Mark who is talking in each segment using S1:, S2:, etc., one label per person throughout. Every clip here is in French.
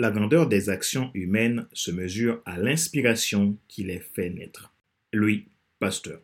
S1: La grandeur des actions humaines se mesure à l'inspiration qui les fait naître. Louis Pasteur.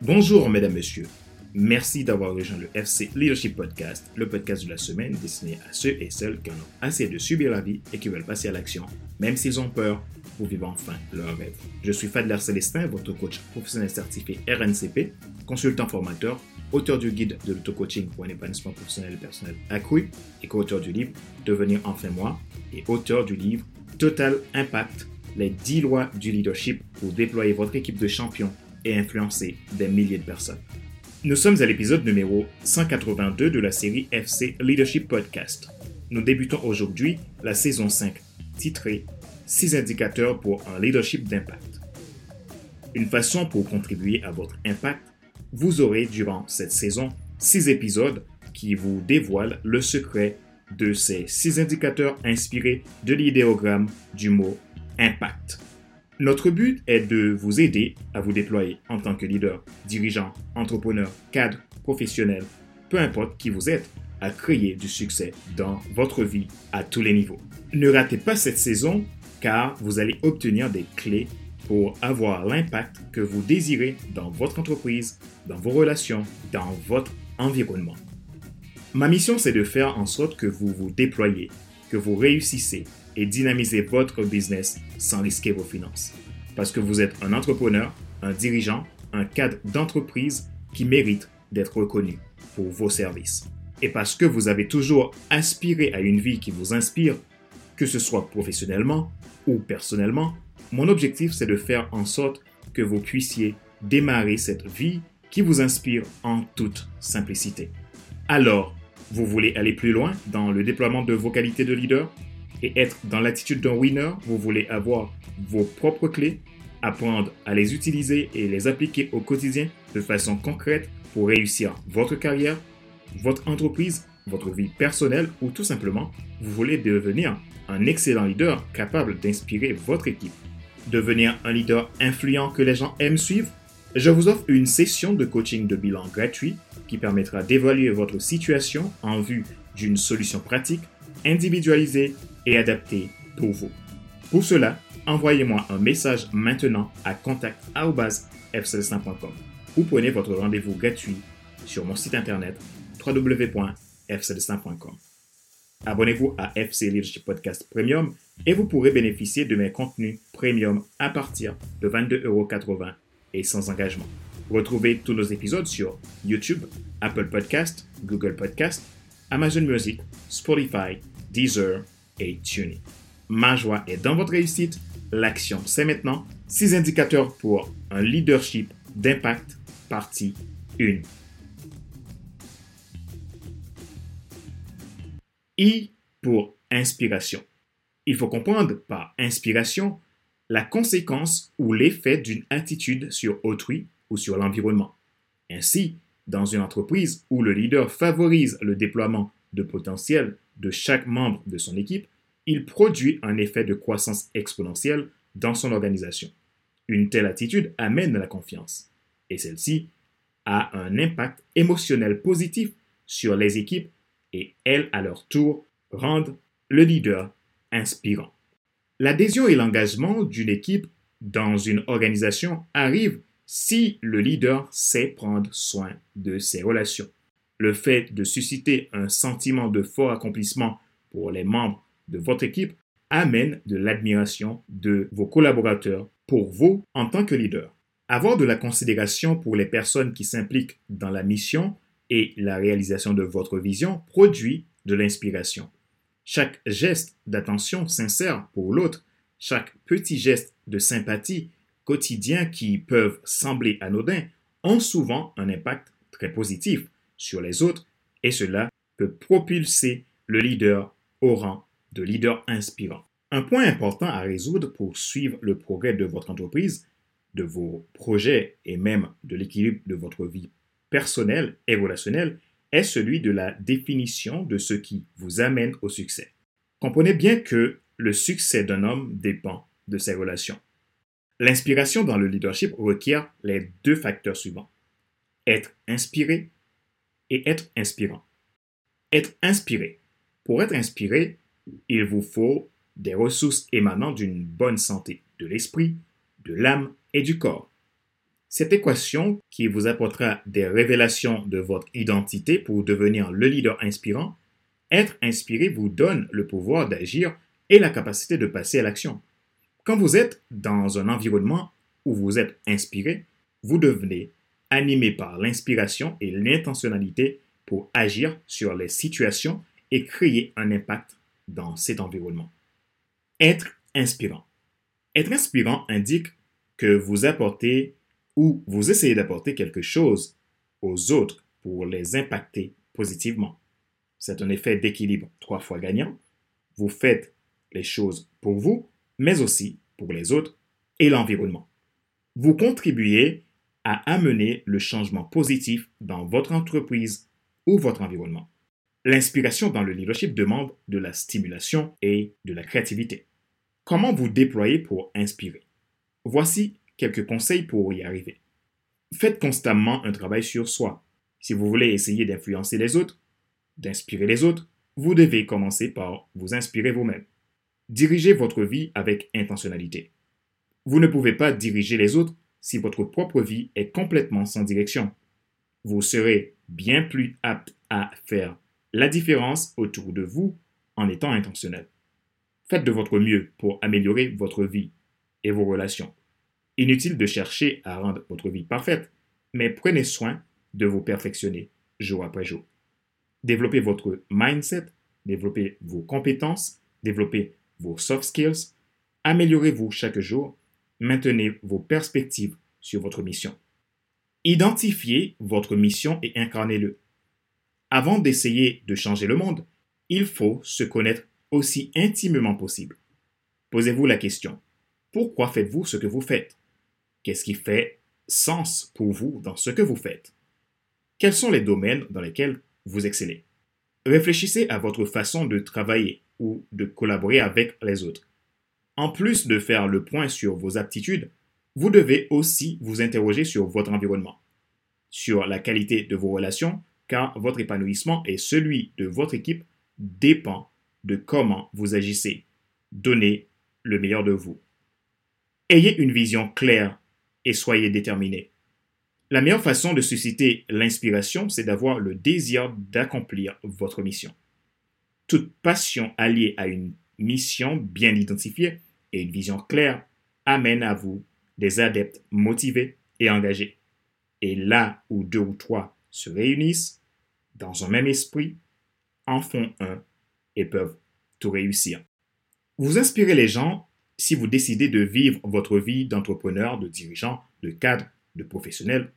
S1: Bonjour mesdames, messieurs. Merci d'avoir rejoint le FC Leadership Podcast, le podcast de la semaine destiné à ceux et celles qui en ont assez de subir la vie et qui veulent passer à l'action, même s'ils ont peur, pour vivre enfin leur rêve. Je suis Fadler Célestin, votre coach professionnel certifié RNCP, consultant formateur, auteur du guide de l'auto-coaching pour un épanouissement professionnel et personnel accru et co-auteur du livre Devenir enfin moi et auteur du livre Total Impact, les 10 lois du leadership pour déployer votre équipe de champions et influencer des milliers de personnes. Nous sommes à l'épisode numéro 182 de la série FC Leadership Podcast. Nous débutons aujourd'hui la saison 5, titrée 6 indicateurs pour un leadership d'impact. Une façon pour contribuer à votre impact, vous aurez durant cette saison 6 épisodes qui vous dévoilent le secret de ces 6 indicateurs inspirés de l'idéogramme du mot impact. Notre but est de vous aider à vous déployer en tant que leader, dirigeant, entrepreneur, cadre, professionnel, peu importe qui vous êtes, à créer du succès dans votre vie à tous les niveaux. Ne ratez pas cette saison car vous allez obtenir des clés pour avoir l'impact que vous désirez dans votre entreprise, dans vos relations, dans votre environnement. Ma mission, c'est de faire en sorte que vous vous déployez, que vous réussissez et dynamisez votre business sans risquer vos finances. Parce que vous êtes un entrepreneur, un dirigeant, un cadre d'entreprise qui mérite d'être reconnu pour vos services. Et parce que vous avez toujours aspiré à une vie qui vous inspire, que ce soit professionnellement ou personnellement, mon objectif c'est de faire en sorte que vous puissiez démarrer cette vie qui vous inspire en toute simplicité. Alors, vous voulez aller plus loin dans le déploiement de vos qualités de leader? Et être dans l'attitude d'un winner, vous voulez avoir vos propres clés, apprendre à les utiliser et les appliquer au quotidien de façon concrète pour réussir votre carrière, votre entreprise, votre vie personnelle ou tout simplement, vous voulez devenir un excellent leader capable d'inspirer votre équipe. Devenir un leader influent que les gens aiment suivre? Je vous offre une session de coaching de bilan gratuit qui permettra d'évaluer votre situation en vue d'une solution pratique, individualisée et adaptée pour vous. Pour cela, envoyez-moi un message maintenant à contact.fcelestin.com ou prenez votre rendez-vous gratuit sur mon site internet www.fcelestin.com. Abonnez-vous à FC Leadership Podcast Premium et vous pourrez bénéficier de mes contenus premium à partir de 22,80€ et sans engagement. Retrouvez tous nos épisodes sur YouTube, Apple Podcast, Google Podcast, Amazon Music, Spotify, Deezer et TuneIn. Ma joie est dans votre réussite. L'action, c'est maintenant. 6 indicateurs pour un leadership d'impact, partie 1. I pour inspiration. Il faut comprendre par inspiration la conséquence ou l'effet d'une attitude sur autrui ou sur l'environnement. Ainsi, dans une entreprise où le leader favorise le déploiement de potentiel de chaque membre de son équipe, il produit un effet de croissance exponentielle dans son organisation. Une telle attitude amène la confiance et celle-ci a un impact émotionnel positif sur les équipes et elles, à leur tour, rendent le leader inspirant. L'adhésion et l'engagement d'une équipe dans une organisation arrivent si le leader sait prendre soin de ses relations. Le fait de susciter un sentiment de fort accomplissement pour les membres de votre équipe amène de l'admiration de vos collaborateurs pour vous en tant que leader. Avoir de la considération pour les personnes qui s'impliquent dans la mission et la réalisation de votre vision produit de l'inspiration. Chaque geste d'attention sincère pour l'autre, chaque petit geste de sympathie quotidien qui peuvent sembler anodins ont souvent un impact très positif sur les autres et cela peut propulser le leader au rang de leader inspirant. Un point important à résoudre pour suivre le progrès de votre entreprise, de vos projets et même de l'équilibre de votre vie personnel et relationnel est celui de la définition de ce qui vous amène au succès. Comprenez bien que le succès d'un homme dépend de ses relations. L'inspiration dans le leadership requiert les deux facteurs suivants. Être inspiré et être inspirant. Être inspiré. Pour être inspiré, il vous faut des ressources émanant d'une bonne santé de l'esprit, de l'âme et du corps. Cette équation qui vous apportera des révélations de votre identité pour devenir le leader inspirant, être inspiré vous donne le pouvoir d'agir et la capacité de passer à l'action. Quand vous êtes dans un environnement où vous êtes inspiré, vous devenez animé par l'inspiration et l'intentionnalité pour agir sur les situations et créer un impact dans cet environnement. Être inspirant. Être inspirant indique que vous apportez ou vous essayez d'apporter quelque chose aux autres pour les impacter positivement. C'est un effet d'équilibre trois fois gagnant. Vous faites les choses pour vous, mais aussi pour les autres et l'environnement. Vous contribuez à amener le changement positif dans votre entreprise ou votre environnement. L'inspiration dans le leadership demande de la stimulation et de la créativité. Comment vous déployer pour inspirer? Voici quelques conseils pour y arriver. Faites constamment un travail sur soi. Si vous voulez essayer d'influencer les autres, d'inspirer les autres, vous devez commencer par vous inspirer vous-même. Dirigez votre vie avec intentionnalité. Vous ne pouvez pas diriger les autres si votre propre vie est complètement sans direction. Vous serez bien plus apte à faire la différence autour de vous en étant intentionnel. Faites de votre mieux pour améliorer votre vie et vos relations. Inutile de chercher à rendre votre vie parfaite, mais prenez soin de vous perfectionner jour après jour. Développez votre mindset, développez vos compétences, développez vos soft skills, améliorez-vous chaque jour, maintenez vos perspectives sur votre mission. Identifiez votre mission et incarnez-le. Avant d'essayer de changer le monde, il faut se connaître aussi intimement possible. Posez-vous la question, pourquoi faites-vous ce que vous faites? Qu'est-ce qui fait sens pour vous dans ce que vous faites? Quels sont les domaines dans lesquels vous excellez? Réfléchissez à votre façon de travailler ou de collaborer avec les autres. En plus de faire le point sur vos aptitudes, vous devez aussi vous interroger sur votre environnement, sur la qualité de vos relations, car votre épanouissement et celui de votre équipe dépend de comment vous agissez. Donnez le meilleur de vous. Ayez une vision claire et soyez déterminés. La meilleure façon de susciter l'inspiration, c'est d'avoir le désir d'accomplir votre mission. Toute passion alliée à une mission bien identifiée et une vision claire amène à vous des adeptes motivés et engagés. Et là où deux ou trois se réunissent, dans un même esprit, en font un et peuvent tout réussir. Vous inspirez les gens si vous décidez de vivre votre vie d'entrepreneur, de dirigeant, de cadre, de professionnel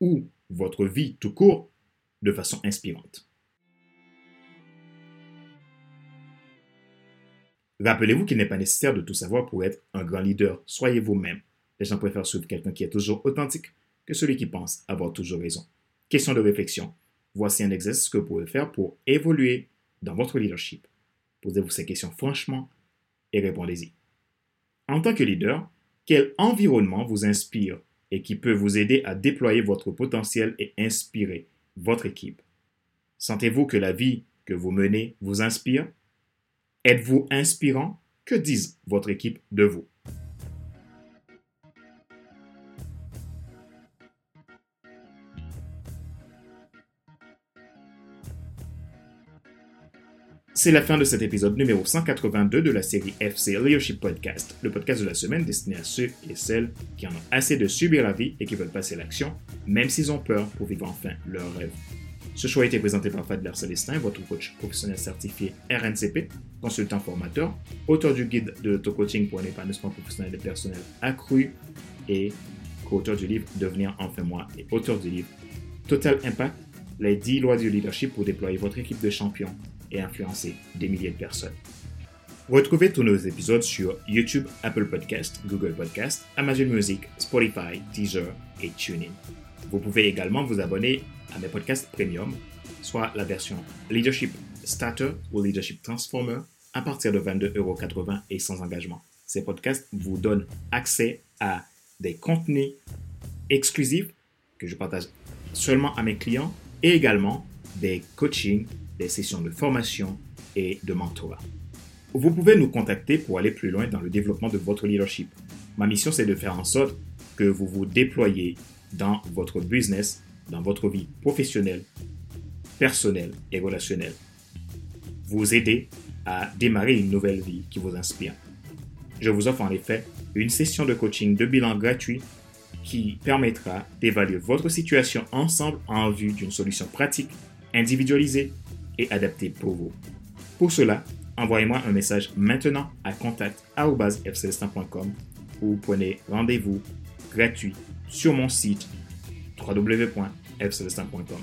S1: ou votre vie tout court de façon inspirante. Rappelez-vous qu'il n'est pas nécessaire de tout savoir pour être un grand leader. Soyez vous-même. Les gens préfèrent suivre quelqu'un qui est toujours authentique que celui qui pense avoir toujours raison. Question de réflexion. Voici un exercice que vous pouvez faire pour évoluer dans votre leadership. Posez-vous ces questions franchement et répondez-y. En tant que leader, quel environnement vous inspire et qui peut vous aider à déployer votre potentiel et inspirer votre équipe? Sentez-vous que la vie que vous menez vous inspire? Êtes-vous inspirant? Que disent votre équipe de vous? C'est la fin de cet épisode numéro 182 de la série FC Leadership Podcast, le podcast de la semaine destiné à ceux et celles qui en ont assez de subir la vie et qui veulent passer l'action, même s'ils ont peur pour vivre enfin leur rêve. Ce choix a été présenté par Fadler Célestin, votre coach professionnel certifié RNCP, consultant formateur, auteur du guide de l'auto-coaching pour un épanouissement professionnel et personnel accru et co-auteur du livre Devenir enfin moi et auteur du livre Total Impact, les 10 lois du leadership pour déployer votre équipe de champions et influencer des milliers de personnes. Retrouvez tous nos épisodes sur YouTube, Apple Podcast, Google Podcast, Amazon Music, Spotify, Deezer et TuneIn. Vous pouvez également vous abonner à mes podcasts premium, soit la version Leadership Starter ou Leadership Transformer à partir de 22,80€ et sans engagement. Ces podcasts vous donnent accès à des contenus exclusifs que je partage seulement à mes clients et également des coachings, des sessions de formation et de mentorat. Vous pouvez nous contacter pour aller plus loin dans le développement de votre leadership. Ma mission, c'est de faire en sorte que vous vous déployez dans votre business, dans votre vie professionnelle, personnelle et relationnelle. Vous aider à démarrer une nouvelle vie qui vous inspire. Je vous offre en effet une session de coaching de bilan gratuit qui permettra d'évaluer votre situation ensemble en vue d'une solution pratique, individualisée et adaptée pour vous. Pour cela, envoyez-moi un message maintenant à contact.fcelestin.com ou prenez rendez-vous gratuit sur mon site www.fcelestin.com.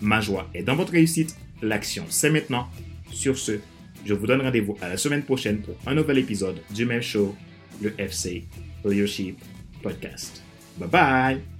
S1: Ma joie est dans votre réussite, l'action c'est maintenant. Sur ce, je vous donne rendez-vous à la semaine prochaine pour un nouvel épisode du même show, le FC Leadership Podcast. Bye bye!